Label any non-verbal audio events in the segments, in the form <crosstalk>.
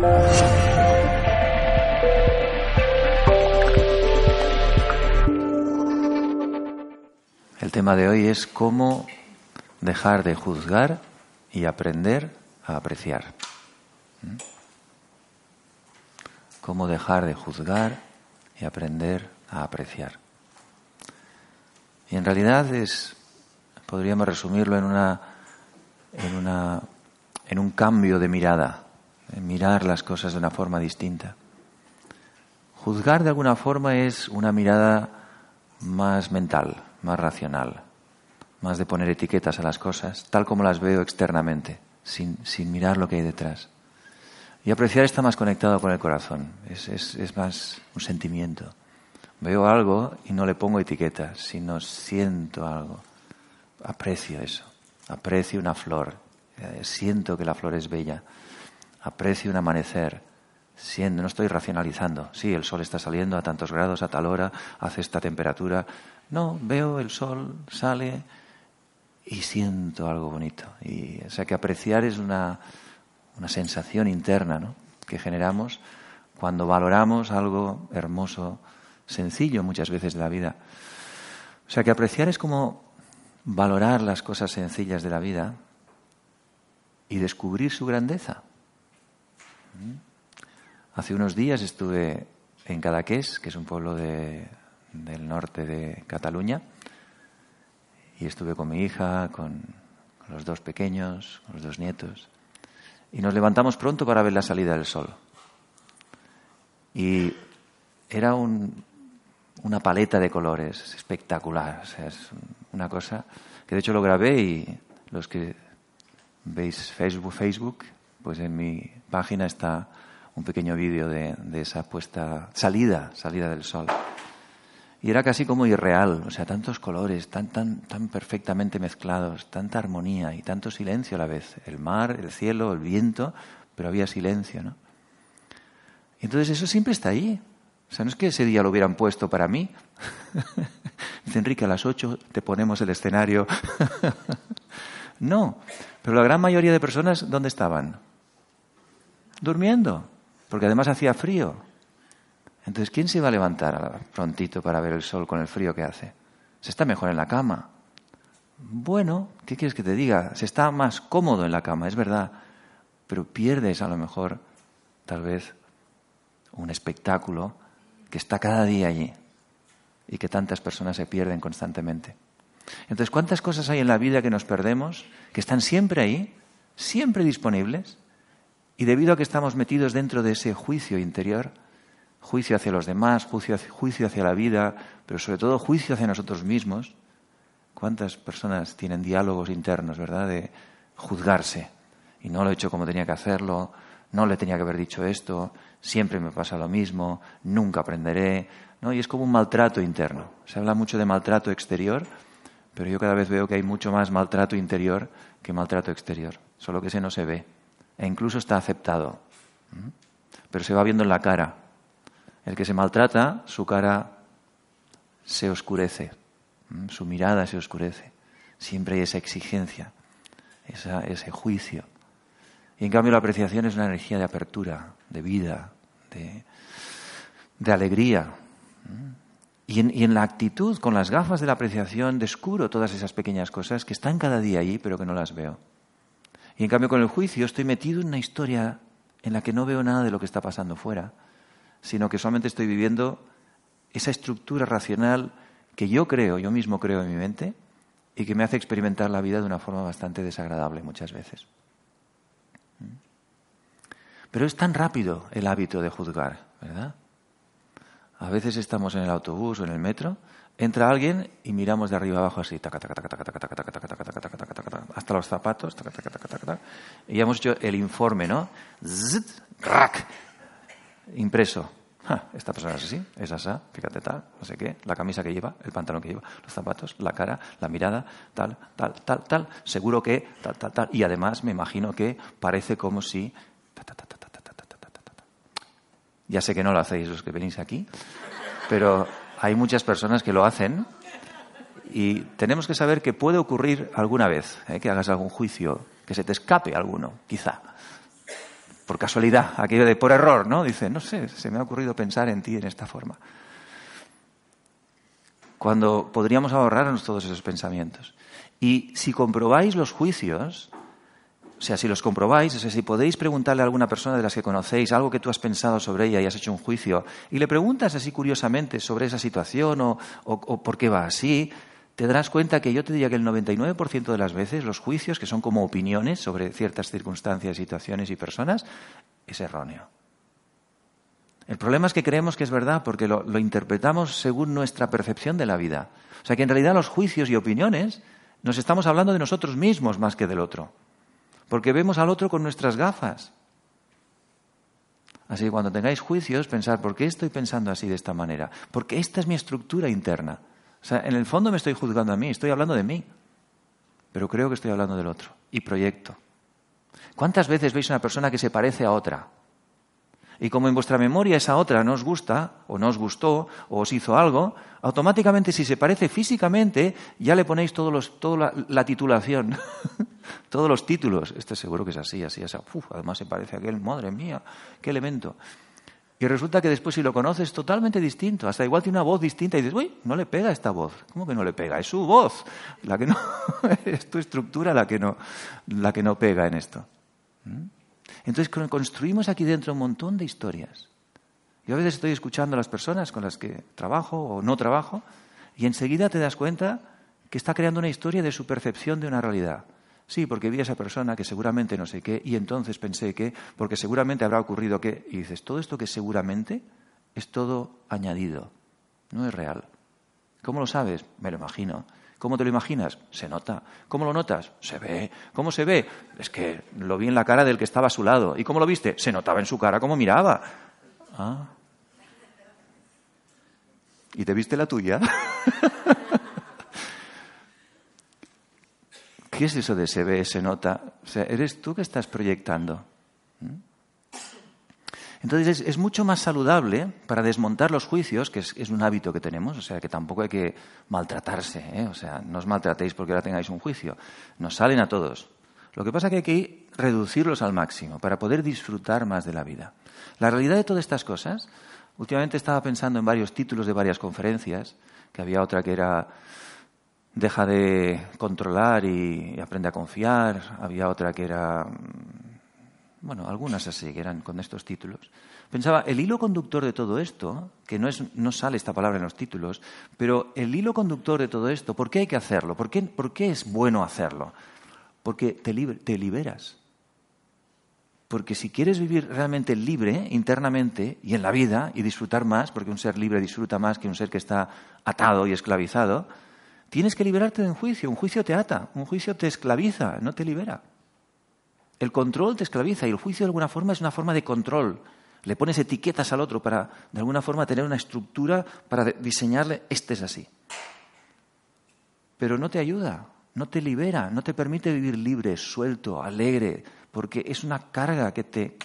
El tema de hoy es cómo dejar de juzgar y aprender a apreciar. ¿Mm? Cómo dejar de juzgar y aprender a apreciar. Y en realidad es, podríamos resumirlo en una, en una, en un cambio de mirada, mirar las cosas de una forma distinta. Juzgar de alguna forma es una mirada más mental, más racional, más de poner etiquetas a las cosas, tal como las veo externamente, sin, sin mirar lo que hay detrás. Y apreciar está más conectado con el corazón, es, es, es más un sentimiento. Veo algo y no le pongo etiquetas, sino siento algo. Aprecio eso, aprecio una flor, eh, siento que la flor es bella, aprecio un amanecer, siendo, no estoy racionalizando. Sí, el sol está saliendo a tantos grados, a tal hora, hace esta temperatura. No, veo el sol, sale y siento algo bonito. Y, o sea que apreciar es una, una sensación interna ¿no? que generamos cuando valoramos algo hermoso, sencillo muchas veces de la vida. O sea que apreciar es como valorar las cosas sencillas de la vida y descubrir su grandeza. Hace unos días estuve en Cadaqués, que es un pueblo de, del norte de Cataluña, y estuve con mi hija, con, con los dos pequeños, con los dos nietos, y nos levantamos pronto para ver la salida del sol. Y era un, una paleta de colores espectacular, o sea, es una cosa que de hecho lo grabé y los que veis Facebook, Facebook, pues en mi página está un pequeño vídeo de, esa puesta, salida, salida del sol. Y era casi como irreal, o sea, tantos colores, tan, tan, tan perfectamente mezclados, tanta armonía y tanto silencio a la vez. El mar, el cielo, el viento, pero había silencio, ¿no? Y entonces eso siempre está ahí. O sea, no es que ese día lo hubieran puesto para mí. <laughs> Dice Enrique, a las ocho te ponemos el escenario. <laughs> no, pero la gran mayoría de personas, ¿dónde estaban? Durmiendo porque además hacía frío. Entonces, ¿quién se iba a levantar prontito para ver el sol con el frío que hace? Se está mejor en la cama. Bueno, ¿qué quieres que te diga? Se está más cómodo en la cama, es verdad, pero pierdes a lo mejor, tal vez, un espectáculo que está cada día allí y que tantas personas se pierden constantemente. Entonces, ¿cuántas cosas hay en la vida que nos perdemos, que están siempre ahí, siempre disponibles, y debido a que estamos metidos dentro de ese juicio interior, juicio hacia los demás, juicio hacia, juicio hacia la vida, pero sobre todo juicio hacia nosotros mismos, ¿cuántas personas tienen diálogos internos, verdad, de juzgarse? Y no lo he hecho como tenía que hacerlo, no le tenía que haber dicho esto, siempre me pasa lo mismo, nunca aprenderé, ¿no? Y es como un maltrato interno. Se habla mucho de maltrato exterior, pero yo cada vez veo que hay mucho más maltrato interior que maltrato exterior, solo que ese no se ve e incluso está aceptado. Pero se va viendo en la cara. El que se maltrata, su cara se oscurece, su mirada se oscurece. Siempre hay esa exigencia, ese juicio. Y en cambio la apreciación es una energía de apertura, de vida, de, alegría. Y en, y en, la actitud, con las gafas de la apreciación, descubro todas esas pequeñas cosas que están cada día allí, pero que no las veo. Y en cambio con el juicio estoy metido en una historia en la que no veo nada de lo que está pasando fuera, sino que solamente estoy viviendo esa estructura racional que yo creo, yo mismo creo en mi mente, y que me hace experimentar la vida de una forma bastante desagradable muchas veces. ¿Mm? Pero es tan rápido el hábito de juzgar, ¿verdad? A veces estamos en el autobús o en el metro entra alguien y miramos de arriba abajo así, los zapatos, y ya hemos hecho el informe, ¿no? impreso. esta persona es así, es asa, fíjate tal, no sé qué, la camisa que lleva, el pantalón que lleva, los zapatos, la cara, la mirada, tal, tal, tal, tal, seguro que tal, tal, tal, y además me imagino que parece como si... Ya sé que no lo hacéis los que venís aquí, pero hay muchas personas que lo hacen y tenemos que saber que puede ocurrir alguna vez, ¿eh? que hagas algún juicio, que se te escape alguno, quizá. por casualidad, aquello de por error, ¿no? Dice, no sé, se me ha ocurrido pensar en ti en esta forma. Cuando podríamos ahorrarnos todos esos pensamientos. Y si comprobáis los juicios, o sea, si los comprobáis, o sea, si podéis preguntarle a alguna persona de las que conocéis algo que tú has pensado sobre ella y has hecho un juicio, y le preguntas así curiosamente sobre esa situación o, o por qué va así, te darás cuenta que yo te diría que el 99% de las veces los juicios, que son como opiniones sobre ciertas circunstancias, situaciones y personas, es erróneo. El problema es que creemos que es verdad porque lo, interpretamos según nuestra percepción de la vida. O sea que en realidad los juicios y opiniones nos estamos hablando de nosotros mismos más que del otro. Porque vemos al otro con nuestras gafas. Así que cuando tengáis juicios, pensar, ¿por qué estoy pensando así de esta manera? Porque esta es mi estructura interna. O sea, en el fondo me estoy juzgando a mí, estoy hablando de mí, pero creo que estoy hablando del otro. Y proyecto. ¿Cuántas veces veis una persona que se parece a otra? Y como en vuestra memoria esa otra no os gusta, o no os gustó, o os hizo algo, automáticamente si se parece físicamente, ya le ponéis todos los, toda la, titulación, <laughs> todos los títulos. Este seguro que es así, así, así. Además se parece a aquel, madre mía, qué elemento. Y resulta que después si lo conoces es totalmente distinto, hasta igual tiene una voz distinta y dices, uy, no le pega esta voz. ¿Cómo que no le pega? Es su voz, la que no, <laughs> es tu estructura la que no, la que no pega en esto. ¿Mm? Entonces construimos aquí dentro un montón de historias. Yo a veces estoy escuchando a las personas con las que trabajo o no trabajo y enseguida te das cuenta que está creando una historia de su percepción de una realidad. Sí, porque vi a esa persona que seguramente no sé qué, y entonces pensé que, porque seguramente habrá ocurrido que, y dices, todo esto que seguramente es todo añadido, no es real. ¿Cómo lo sabes? Me lo imagino. ¿Cómo te lo imaginas? Se nota. ¿Cómo lo notas? Se ve. ¿Cómo se ve? Es que lo vi en la cara del que estaba a su lado. ¿Y cómo lo viste? Se notaba en su cara cómo miraba. Ah. ¿Y te viste la tuya? <laughs> ¿Qué es eso de se ve, se nota? O sea, eres tú que estás proyectando. ¿Mm? Entonces es, mucho más saludable para desmontar los juicios, que es, un hábito que tenemos, o sea que tampoco hay que maltratarse, ¿eh? o sea, no os maltratéis porque ahora tengáis un juicio, nos salen a todos. Lo que pasa es que hay que reducirlos al máximo para poder disfrutar más de la vida. La realidad de todas estas cosas, últimamente estaba pensando en varios títulos de varias conferencias, que había otra que era deja de controlar y, aprende a confiar. Había otra que era, mm, bueno, algunas así, que eran con estos títulos. Pensaba, el hilo conductor de todo esto, que no, es, no sale esta palabra en los títulos, pero el hilo conductor de todo esto, ¿por qué hay que hacerlo? ¿Por qué, por qué es bueno hacerlo? Porque te, te liberas. Porque si quieres vivir realmente libre internamente y en la vida y disfrutar más, porque un ser libre disfruta más que un ser que está atado y esclavizado, Tienes que liberarte de un juicio. Un juicio te ata, un juicio te esclaviza, no te libera. El control te esclaviza y el juicio de alguna forma es una forma de control. Le pones etiquetas al otro para, de alguna forma, tener una estructura para diseñarle, este es así. Pero no te ayuda, no te libera, no te permite vivir libre, suelto, alegre, porque es una carga que te...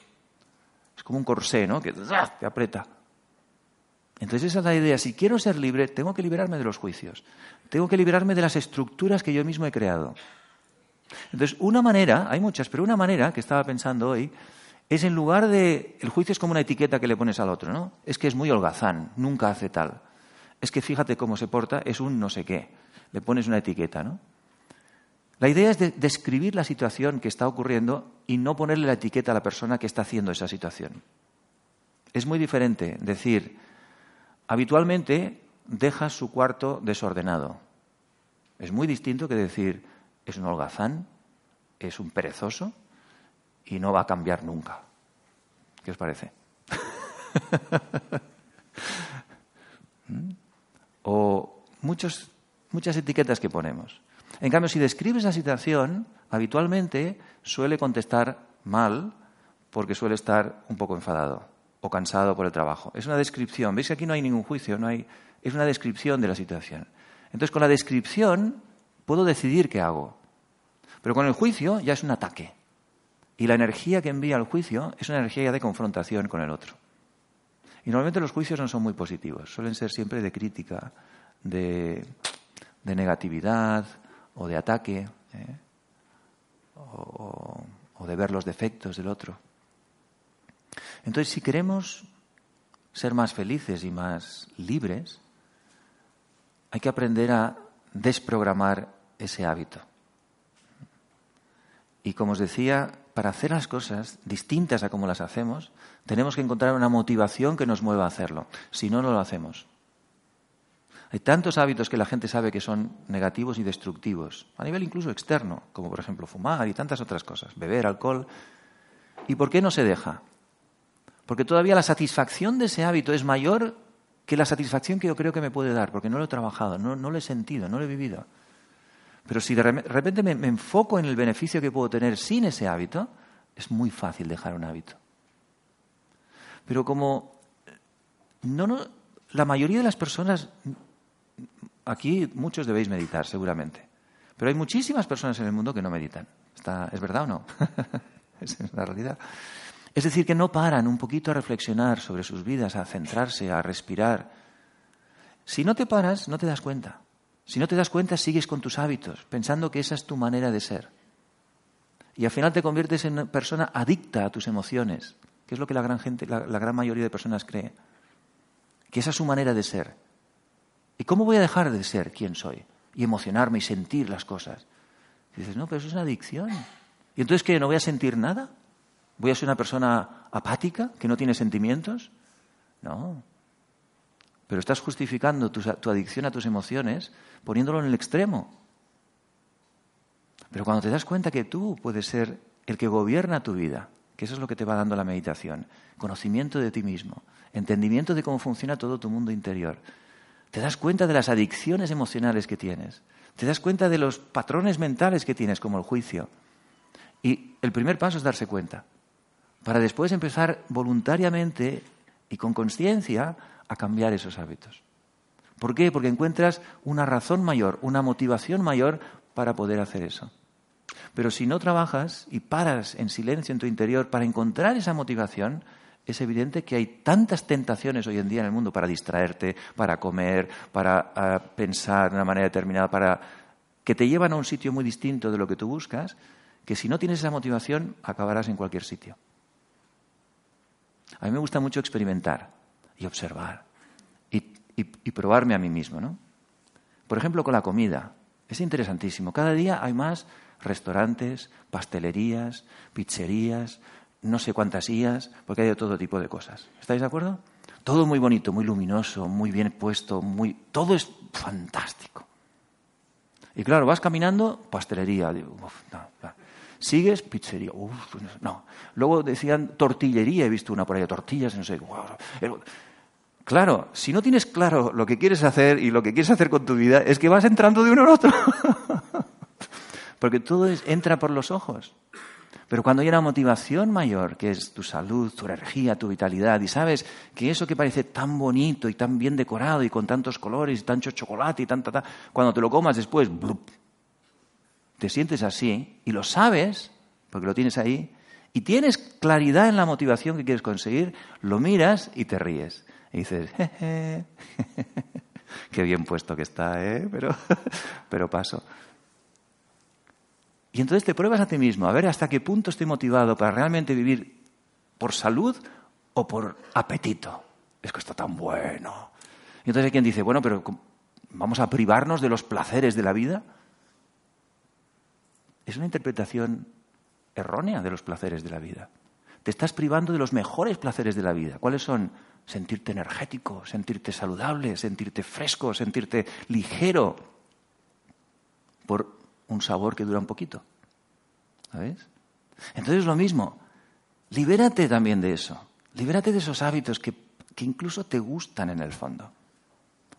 Es como un corsé, ¿no? Que te aprieta. Entonces esa es la idea. Si quiero ser libre, tengo que liberarme de los juicios. Tengo que liberarme de las estructuras que yo mismo he creado. Entonces, una manera, hay muchas, pero una manera que estaba pensando hoy es en lugar de. El juicio es como una etiqueta que le pones al otro, ¿no? Es que es muy holgazán, nunca hace tal. Es que fíjate cómo se porta, es un no sé qué. Le pones una etiqueta, ¿no? La idea es de describir la situación que está ocurriendo y no ponerle la etiqueta a la persona que está haciendo esa situación. Es muy diferente decir, habitualmente deja su cuarto desordenado. Es muy distinto que decir es un holgazán, es un perezoso y no va a cambiar nunca. ¿Qué os parece? <laughs> ¿Mm? o muchos, muchas etiquetas que ponemos. En cambio, si describes la situación, habitualmente suele contestar mal porque suele estar un poco enfadado o cansado por el trabajo. Es una descripción. ¿Veis que aquí no hay ningún juicio? No hay, es una descripción de la situación. Entonces, con la descripción puedo decidir qué hago. Pero con el juicio ya es un ataque. Y la energía que envía el juicio es una energía de confrontación con el otro. Y normalmente los juicios no son muy positivos, suelen ser siempre de crítica, de, negatividad o de ataque, ¿eh? o de ver los defectos del otro. Entonces, si queremos ser más felices y más libres, hay que aprender a desprogramar ese hábito. Y como os decía, para hacer las cosas distintas a como las hacemos, tenemos que encontrar una motivación que nos mueva a hacerlo. Si no, no lo hacemos. Hay tantos hábitos que la gente sabe que son negativos y destructivos, a nivel incluso externo, como por ejemplo fumar y tantas otras cosas, beber, alcohol. ¿Y por qué no se deja? Porque todavía la satisfacción de ese hábito es mayor que la satisfacción que yo creo que me puede dar, porque no lo he trabajado, no, lo he sentido, no lo he vivido. Pero si de repente me, enfoco en el beneficio que puedo tener sin ese hábito, es muy fácil dejar un hábito. Pero como no, no, la mayoría de las personas, aquí muchos debéis meditar seguramente, pero hay muchísimas personas en el mundo que no meditan. ¿Es verdad o no? <laughs> Es la realidad. Es decir, que no paran un poquito a reflexionar sobre sus vidas, a centrarse, a respirar. Si no te paras, no te das cuenta. Si no te das cuenta, sigues con tus hábitos, pensando que esa es tu manera de ser. Y al final te conviertes en una persona adicta a tus emociones, que es lo que la gran, gente, la, gran mayoría de personas cree. Que esa es su manera de ser. ¿Y cómo voy a dejar de ser quien soy? Y emocionarme y sentir las cosas. Dices, no, pero eso es una adicción. ¿Y entonces qué? ¿No voy a sentir nada? ¿Voy a ser una persona apática, que no tiene sentimientos? No. Pero estás justificando tu, adicción a tus emociones poniéndolo en el extremo. Pero cuando te das cuenta que tú puedes ser el que gobierna tu vida, que eso es lo que te va dando la meditación, conocimiento de ti mismo, entendimiento de cómo funciona todo tu mundo interior, te das cuenta de las adicciones emocionales que tienes, te das cuenta de los patrones mentales que tienes, como el juicio. Y el primer paso es darse cuenta para después empezar voluntariamente y con conciencia a cambiar esos hábitos. ¿Por qué? Porque encuentras una razón mayor, una motivación mayor para poder hacer eso. Pero si no trabajas y paras en silencio en tu interior para encontrar esa motivación, es evidente que hay tantas tentaciones hoy en día en el mundo para distraerte, para comer, para ah, pensar de una manera determinada, para que te llevan a un sitio muy distinto de lo que tú buscas, que si no tienes esa motivación acabarás en cualquier sitio. A mí me gusta mucho experimentar y observar y, probarme a mí mismo, ¿no? Por ejemplo, con la comida. Es interesantísimo. Cada día hay más restaurantes, pastelerías, pizzerías, no sé cuántas IAS, porque hay todo tipo de cosas. ¿Estáis de acuerdo? Todo muy bonito, muy luminoso, muy bien puesto, muy... todo es fantástico. Y claro, vas caminando, pastelería. Digo, no, no. Sigues, pizzería. Uf, no. Luego decían tortillería, he visto una por ahí, tortillas, no sé. Claro, si no tienes claro lo que quieres hacer y lo que quieres hacer con tu vida, es que vas entrando de uno en otro. <laughs> Porque todo entra por los ojos. Pero cuando hay una motivación mayor, que es tu salud, tu energía, tu vitalidad, y sabes que eso que parece tan bonito y tan bien decorado y con tantos colores y tanto chocolate y tanta, cuando te lo comas después, te sientes así y lo sabes, porque lo tienes ahí, y tienes claridad en la motivación que quieres conseguir, lo miras y te ríes. Y dices, Jeje, <laughs> qué bien puesto que está, ¿eh? Pero, <laughs> pero paso. Y entonces te pruebas a ti mismo, a ver hasta qué punto estoy motivado para realmente vivir por salud o por apetito. Es que está tan bueno. Y entonces hay quien dice, bueno, pero ¿vamos a privarnos de los placeres de la vida? Es una interpretación errónea de los placeres de la vida. Te estás privando de los mejores placeres de la vida. ¿Cuáles son? Sentirte energético, sentirte saludable, sentirte fresco, sentirte ligero por un sabor que dura un poquito. ¿Sabes? Entonces es lo mismo. Libérate también de eso. Libérate de esos hábitos que, que incluso te gustan en el fondo.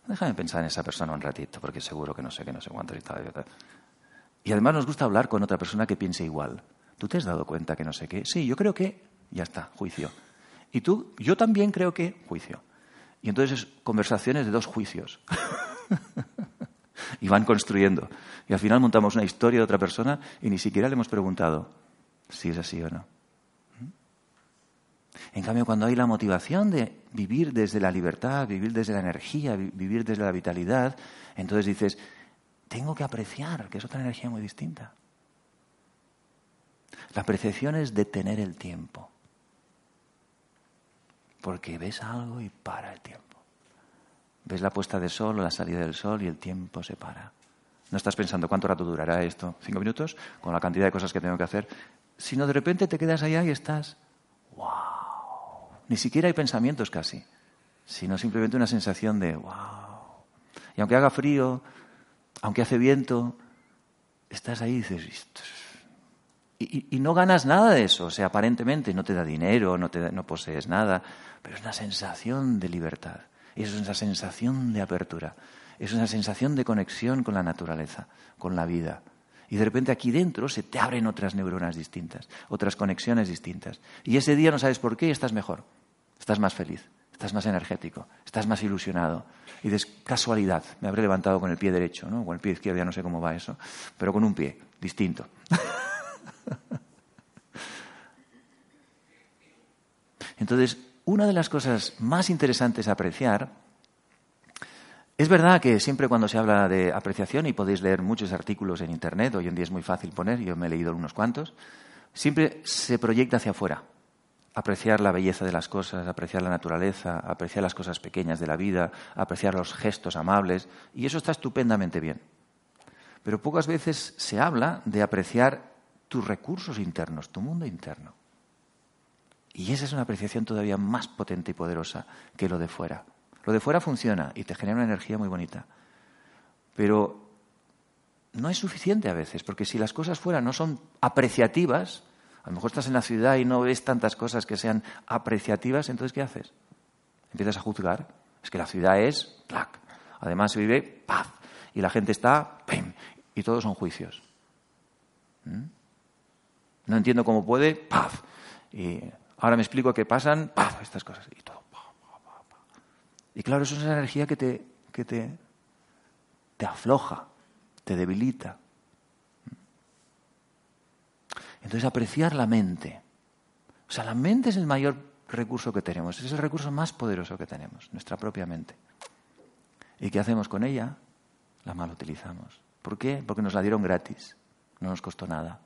Déjame pensar en esa persona un ratito, porque seguro que no sé qué, no sé cuánto. Y además nos gusta hablar con otra persona que piense igual. ¿Tú te has dado cuenta que no sé qué? Sí, yo creo que... Ya está, juicio. Y tú, yo también creo que... Juicio. Y entonces es conversaciones de dos juicios. <laughs> y van construyendo. Y al final montamos una historia de otra persona y ni siquiera le hemos preguntado si es así o no. En cambio, cuando hay la motivación de vivir desde la libertad, vivir desde la energía, vivir desde la vitalidad, entonces dices, tengo que apreciar, que es otra energía muy distinta. La apreciación es detener el tiempo. porque ves algo y para el tiempo. Ves la puesta de sol o la salida del sol y el tiempo se para. No estás pensando cuánto rato durará esto, cinco minutos, con la cantidad de cosas que tengo que hacer, sino de repente te quedas allá y estás, wow. Ni siquiera hay pensamientos casi, sino simplemente una sensación de wow. Y aunque haga frío, aunque hace viento, estás ahí y dices, y, y, no ganas nada de eso, o sea, aparentemente no te da dinero, no, te, no posees nada, pero es una sensación de libertad, es una sensación de apertura, es una sensación de conexión con la naturaleza, con la vida. Y de repente aquí dentro se te abren otras neuronas distintas, otras conexiones distintas. Y ese día no sabes por qué y estás mejor, estás más feliz, estás más energético, estás más ilusionado. Y de casualidad, me habré levantado con el pie derecho, ¿no? O el pie izquierdo, ya no sé cómo va eso, pero con un pie distinto. <laughs> Entonces, una de las cosas más interesantes a apreciar, es verdad que siempre cuando se habla de apreciación, y podéis leer muchos artículos en Internet, hoy en día es muy fácil poner, yo me he leído unos cuantos, siempre se proyecta hacia afuera. Apreciar la belleza de las cosas, apreciar la naturaleza, apreciar las cosas pequeñas de la vida, apreciar los gestos amables, y eso está estupendamente bien. Pero pocas veces se habla de apreciar tus recursos internos, tu mundo interno. Y esa es una apreciación todavía más potente y poderosa que lo de fuera. Lo de fuera funciona y te genera una energía muy bonita. Pero no es suficiente a veces, porque si las cosas fuera no son apreciativas, a lo mejor estás en la ciudad y no ves tantas cosas que sean apreciativas, entonces ¿qué haces? Empiezas a juzgar. Es que la ciudad es ¡plac! Además se vive paz. Y la gente está ¡pim! Y todos son juicios. ¿Mm? No entiendo cómo puede, paz. Y ahora me explico qué pasan, paz, estas cosas. Y todo. Y claro, eso es una energía que te, que te, te afloja, te debilita. Entonces, apreciar la mente. O sea, la mente es el mayor recurso que tenemos, es el recurso más poderoso que tenemos, nuestra propia mente. ¿Y qué hacemos con ella? La mal utilizamos. ¿Por qué? Porque nos la dieron gratis, no nos costó nada.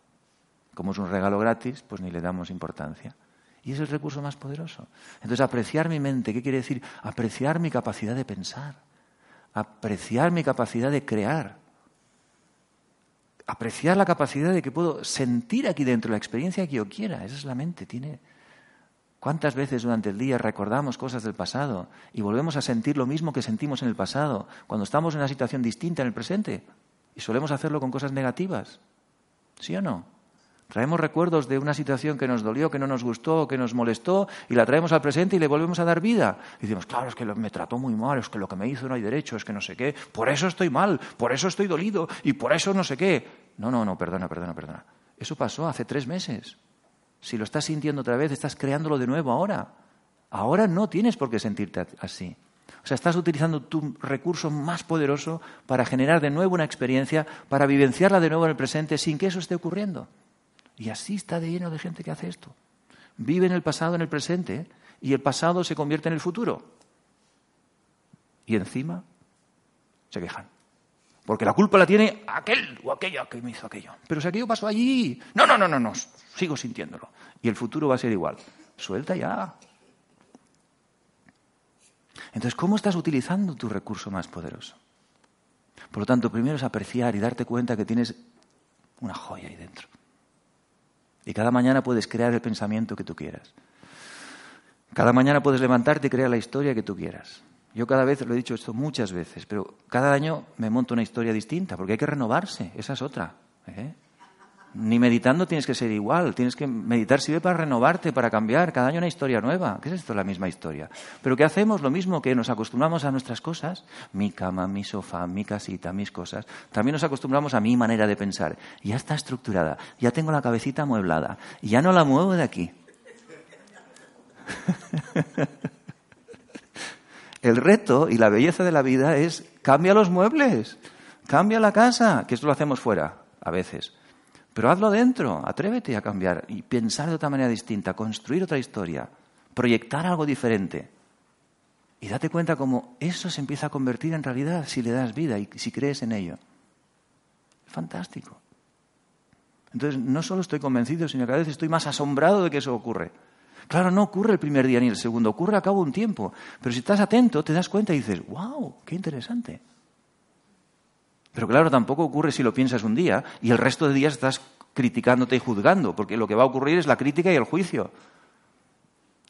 Como es un regalo gratis, pues ni le damos importancia. Y es el recurso más poderoso. Entonces, apreciar mi mente, ¿qué quiere decir? Apreciar mi capacidad de pensar, apreciar mi capacidad de crear, apreciar la capacidad de que puedo sentir aquí dentro la experiencia que yo quiera. Esa es la mente, tiene. ¿Cuántas veces durante el día recordamos cosas del pasado y volvemos a sentir lo mismo que sentimos en el pasado cuando estamos en una situación distinta en el presente? Y solemos hacerlo con cosas negativas. ¿Sí o no? Traemos recuerdos de una situación que nos dolió, que no nos gustó, que nos molestó, y la traemos al presente y le volvemos a dar vida. Y decimos, claro, es que me trató muy mal, es que lo que me hizo no hay derecho, es que no sé qué, por eso estoy mal, por eso estoy dolido y por eso no sé qué. No, no, no, perdona, perdona, perdona. Eso pasó hace tres meses. Si lo estás sintiendo otra vez, estás creándolo de nuevo ahora. Ahora no tienes por qué sentirte así. O sea, estás utilizando tu recurso más poderoso para generar de nuevo una experiencia, para vivenciarla de nuevo en el presente sin que eso esté ocurriendo. Y así está de lleno de gente que hace esto. Vive en el pasado, en el presente, y el pasado se convierte en el futuro. Y encima se quejan. Porque la culpa la tiene aquel o aquella que me hizo aquello. Pero si aquello pasó allí. No, no, no, no, no. Sigo sintiéndolo. Y el futuro va a ser igual. Suelta ya. Entonces, ¿cómo estás utilizando tu recurso más poderoso? Por lo tanto, primero es apreciar y darte cuenta que tienes una joya ahí dentro. Y cada mañana puedes crear el pensamiento que tú quieras. Cada mañana puedes levantarte y crear la historia que tú quieras. Yo cada vez, lo he dicho esto muchas veces, pero cada año me monto una historia distinta, porque hay que renovarse, esa es otra. ¿eh? Ni meditando tienes que ser igual, tienes que meditar sirve para renovarte, para cambiar, cada año una historia nueva. ¿Qué es esto? La misma historia. Pero ¿qué hacemos? Lo mismo que nos acostumbramos a nuestras cosas, mi cama, mi sofá, mi casita, mis cosas, también nos acostumbramos a mi manera de pensar. Ya está estructurada, ya tengo la cabecita amueblada, ya no la muevo de aquí. <laughs> El reto y la belleza de la vida es cambia los muebles, cambia la casa, que esto lo hacemos fuera, a veces. Pero hazlo dentro, atrévete a cambiar y pensar de otra manera distinta, construir otra historia, proyectar algo diferente. Y date cuenta cómo eso se empieza a convertir en realidad si le das vida y si crees en ello. Fantástico. Entonces, no solo estoy convencido, sino que a veces estoy más asombrado de que eso ocurre. Claro, no ocurre el primer día ni el segundo, ocurre a cabo un tiempo. Pero si estás atento, te das cuenta y dices, wow, qué interesante. Pero claro, tampoco ocurre si lo piensas un día y el resto de días estás criticándote y juzgando, porque lo que va a ocurrir es la crítica y el juicio.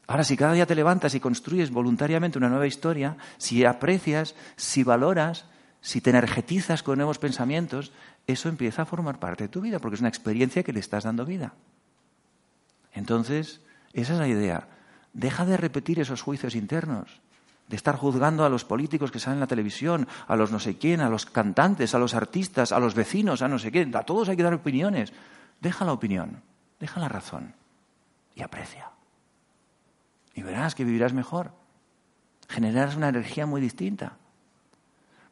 Ahora, si cada día te levantas y construyes voluntariamente una nueva historia, si aprecias, si valoras, si te energetizas con nuevos pensamientos, eso empieza a formar parte de tu vida, porque es una experiencia que le estás dando vida. Entonces, esa es la idea. Deja de repetir esos juicios internos, de estar juzgando a los políticos que salen en la televisión, a los no sé quién, a los cantantes, a los artistas, a los vecinos, a no sé quién. A todos hay que dar opiniones. Deja la opinión, deja la razón y aprecia. Y verás que vivirás mejor. Generarás una energía muy distinta.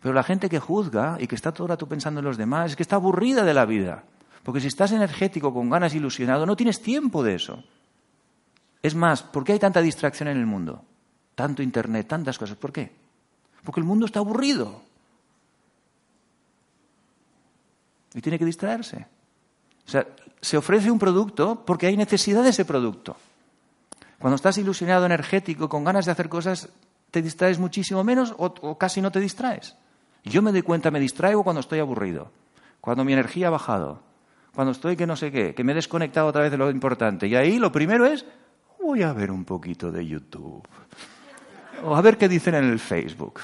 Pero la gente que juzga y que está todo el rato pensando en los demás es que está aburrida de la vida. Porque si estás energético, con ganas, ilusionado, no tienes tiempo de eso. Es más, ¿por qué hay tanta distracción en el mundo? Tanto Internet, tantas cosas. ¿Por qué? Porque el mundo está aburrido. Y tiene que distraerse. O sea, se ofrece un producto porque hay necesidad de ese producto. Cuando estás ilusionado, energético, con ganas de hacer cosas, te distraes muchísimo menos o, casi no te distraes. Yo me doy cuenta, me distraigo cuando estoy aburrido, cuando mi energía ha bajado, cuando estoy que no sé qué, que me he desconectado otra vez de lo importante. Y ahí lo primero es voy a ver un poquito de YouTube. O a ver qué dicen en el Facebook.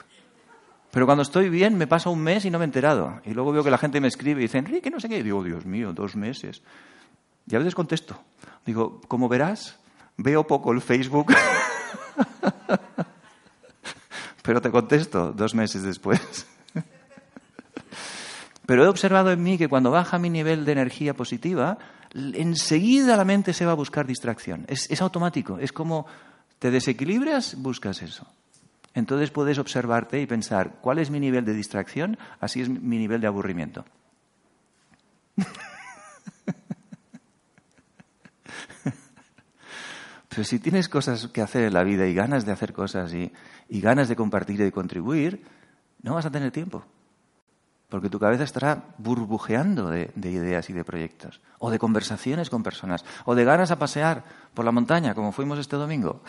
Pero cuando estoy bien, me pasa un mes y no me he enterado. Y luego veo que la gente me escribe y dice, Enrique, no sé qué. Y digo, Dios mío, dos meses. Y a veces contesto. Digo, como verás, veo poco el Facebook. <laughs> Pero te contesto dos meses después. <laughs> Pero he observado en mí que cuando baja mi nivel de energía positiva, enseguida la mente se va a buscar distracción. Es, automático. Es como te desequilibras, buscas eso. Entonces puedes observarte y pensar, ¿cuál es mi nivel de distracción? Así es mi nivel de aburrimiento. <laughs> Pero si tienes cosas que hacer en la vida y ganas de hacer cosas y, ganas de compartir y de contribuir, no vas a tener tiempo porque tu cabeza estará burbujeando de, ideas y de proyectos, o de conversaciones con personas, o de ganas a pasear por la montaña, como fuimos este domingo,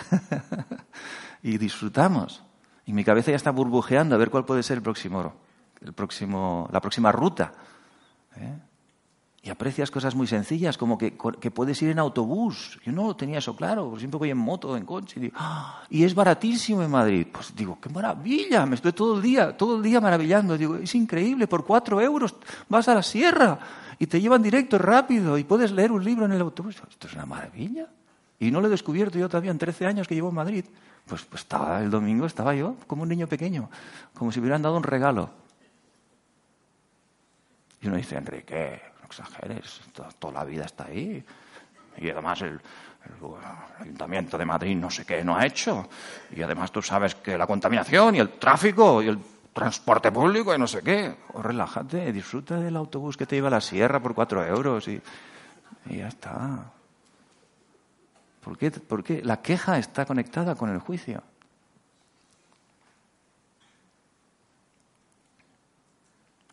<laughs> y disfrutamos. Y mi cabeza ya está burbujeando a ver cuál puede ser el próximo, el próximo, la próxima ruta. ¿eh? Y aprecias cosas muy sencillas, como que, puedes ir en autobús. Yo no tenía eso claro, siempre voy en moto, en coche. Y, ¡ah! y, es baratísimo en Madrid. Pues digo, qué maravilla, me estoy todo el día, todo el día maravillando. Digo, es increíble, por cuatro euros vas a la sierra y te llevan directo, rápido, y puedes leer un libro en el autobús. Esto es una maravilla. Y no lo he descubierto yo todavía en 13 años que llevo en Madrid. Pues, pues estaba el domingo, estaba yo como un niño pequeño, como si me hubieran dado un regalo. Y uno dice, Enrique, exageres, toda, la vida está ahí. Y además el, Ayuntamiento de Madrid no sé qué no ha hecho. Y además tú sabes que la contaminación y el tráfico y el transporte público y no sé qué. O relájate, disfruta del autobús que te lleva a la sierra por cuatro euros y, y ya está. ¿Por qué? Porque la queja está conectada con el juicio.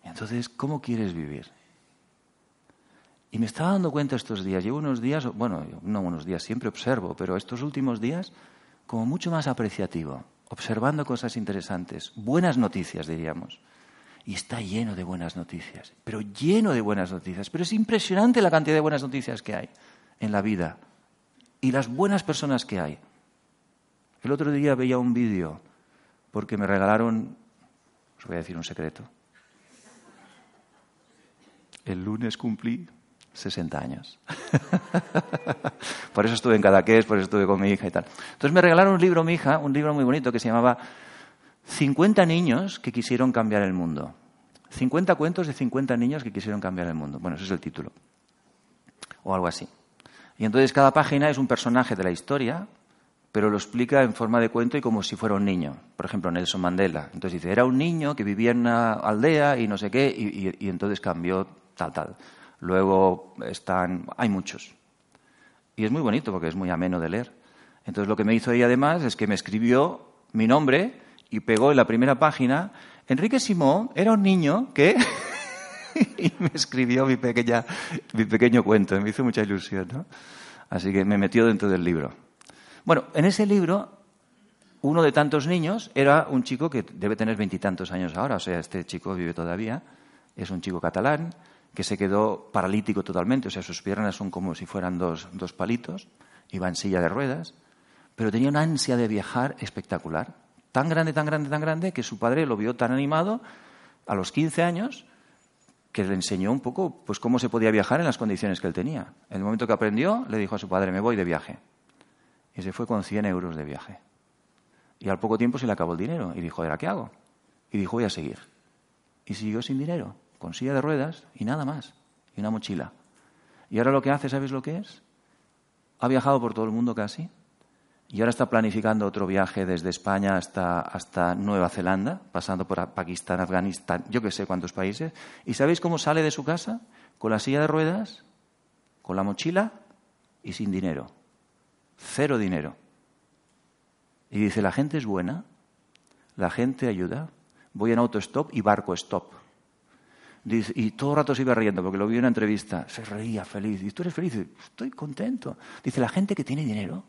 Entonces, ¿cómo quieres vivir? Y me estaba dando cuenta estos días, llevo unos días, bueno, no unos días, siempre observo, pero estos últimos días como mucho más apreciativo, observando cosas interesantes, buenas noticias diríamos. Y está lleno de buenas noticias, pero lleno de buenas noticias. Pero es impresionante la cantidad de buenas noticias que hay en la vida y las buenas personas que hay. El otro día veía un vídeo porque me regalaron, os voy a decir un secreto. El lunes cumplí 60 años. <laughs> por eso estuve en Cadaqués, por eso estuve con mi hija y tal. Entonces me regalaron un libro, mi hija, un libro muy bonito que se llamaba 50 niños que quisieron cambiar el mundo. 50 cuentos de 50 niños que quisieron cambiar el mundo. Bueno, ese es el título. O algo así. Y entonces cada página es un personaje de la historia, pero lo explica en forma de cuento y como si fuera un niño. Por ejemplo, Nelson Mandela. Entonces dice, era un niño que vivía en una aldea y no sé qué, y entonces cambió tal, tal. Luego están, hay muchos. Y es muy bonito porque es muy ameno de leer. Entonces lo que me hizo ella además es que me escribió mi nombre y pegó en la primera página, Enrique Simón era un niño que... <laughs> y me escribió mi, pequeña, mi pequeño cuento, me hizo mucha ilusión. ¿no? Así que me metió dentro del libro. Bueno, en ese libro, uno de tantos niños era un chico que debe tener veintitantos años ahora, o sea, este chico vive todavía, es un chico catalán que se quedó paralítico totalmente, o sea, sus piernas son como si fueran dos, dos palitos, iba en silla de ruedas, pero tenía una ansia de viajar espectacular, tan grande, tan grande, tan grande, que su padre lo vio tan animado a los 15 años que le enseñó un poco pues cómo se podía viajar en las condiciones que él tenía. En el momento que aprendió, le dijo a su padre, me voy de viaje. Y se fue con 100 euros de viaje. Y al poco tiempo se le acabó el dinero. Y dijo, ¿ahora qué hago? Y dijo, voy a seguir. Y siguió sin dinero, con silla de ruedas y nada más. Y una mochila. Y ahora lo que hace, ¿sabes lo que es? Ha viajado por todo el mundo casi y ahora está planificando otro viaje desde España hasta, hasta Nueva Zelanda, pasando por Pakistán, Afganistán, yo que sé cuántos países. ¿Y sabéis cómo sale de su casa? Con la silla de ruedas, con la mochila y sin dinero. Cero dinero. Y dice, la gente es buena, la gente ayuda. Voy en autostop y barco stop. Y todo el rato se iba riendo porque lo vi en una entrevista. Se reía feliz. ¿Y tú eres feliz? Estoy contento. Dice, la gente que tiene dinero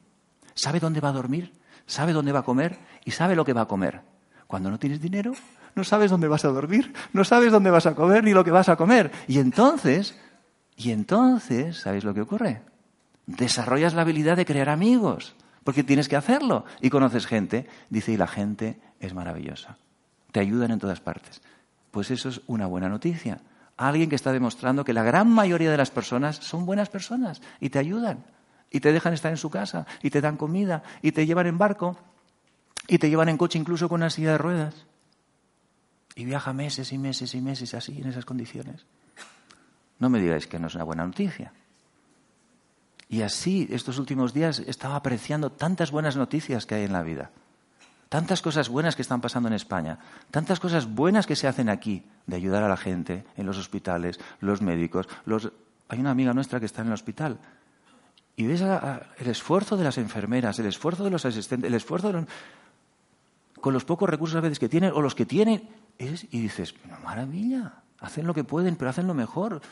sabe dónde va a dormir, sabe dónde va a comer y sabe lo que va a comer. Cuando no tienes dinero, no sabes dónde vas a dormir, no sabes dónde vas a comer ni lo que vas a comer. Y entonces, y entonces, ¿sabéis lo que ocurre? Desarrollas la habilidad de crear amigos, porque tienes que hacerlo. Y conoces gente, dice, y la gente es maravillosa. Te ayudan en todas partes. Pues eso es una buena noticia. Alguien que está demostrando que la gran mayoría de las personas son buenas personas y te ayudan y te dejan estar en su casa y te dan comida y te llevan en barco y te llevan en coche incluso con una silla de ruedas. Y viaja meses y meses y meses así, en esas condiciones. No me digáis que no es una buena noticia. Y así, estos últimos días, estaba apreciando tantas buenas noticias que hay en la vida. Tantas cosas buenas que están pasando en España. Tantas cosas buenas que se hacen aquí, de ayudar a la gente en los hospitales, los médicos. Los... Hay una amiga nuestra que está en el hospital y ves el esfuerzo de las enfermeras, el esfuerzo de los asistentes, el esfuerzo de los, con los pocos recursos a veces que tienen o los que tienen. y dices, maravilla, hacen lo que pueden, pero hacen lo mejor.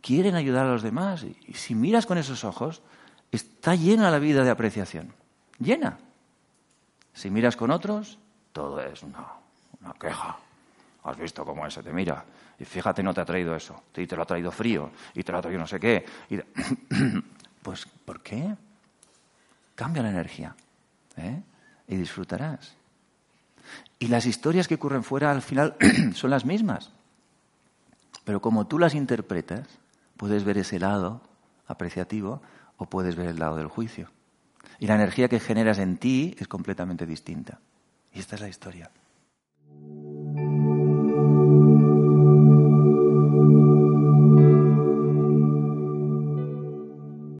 Quieren ayudar a los demás. Y si miras con esos ojos, está llena la vida de apreciación. Llena. Si miras con otros, todo es una, una queja. Has visto cómo ese te mira. Y fíjate, no te ha traído eso. Y te lo ha traído frío. Y te lo ha traído no sé qué. <coughs> Pues, ¿por qué? Cambia la energía ¿eh? y disfrutarás. Y las historias que ocurren fuera al final <coughs> son las mismas. Pero como tú las interpretas, puedes ver ese lado apreciativo o puedes ver el lado del juicio. Y la energía que generas en ti es completamente distinta. Y esta es la historia.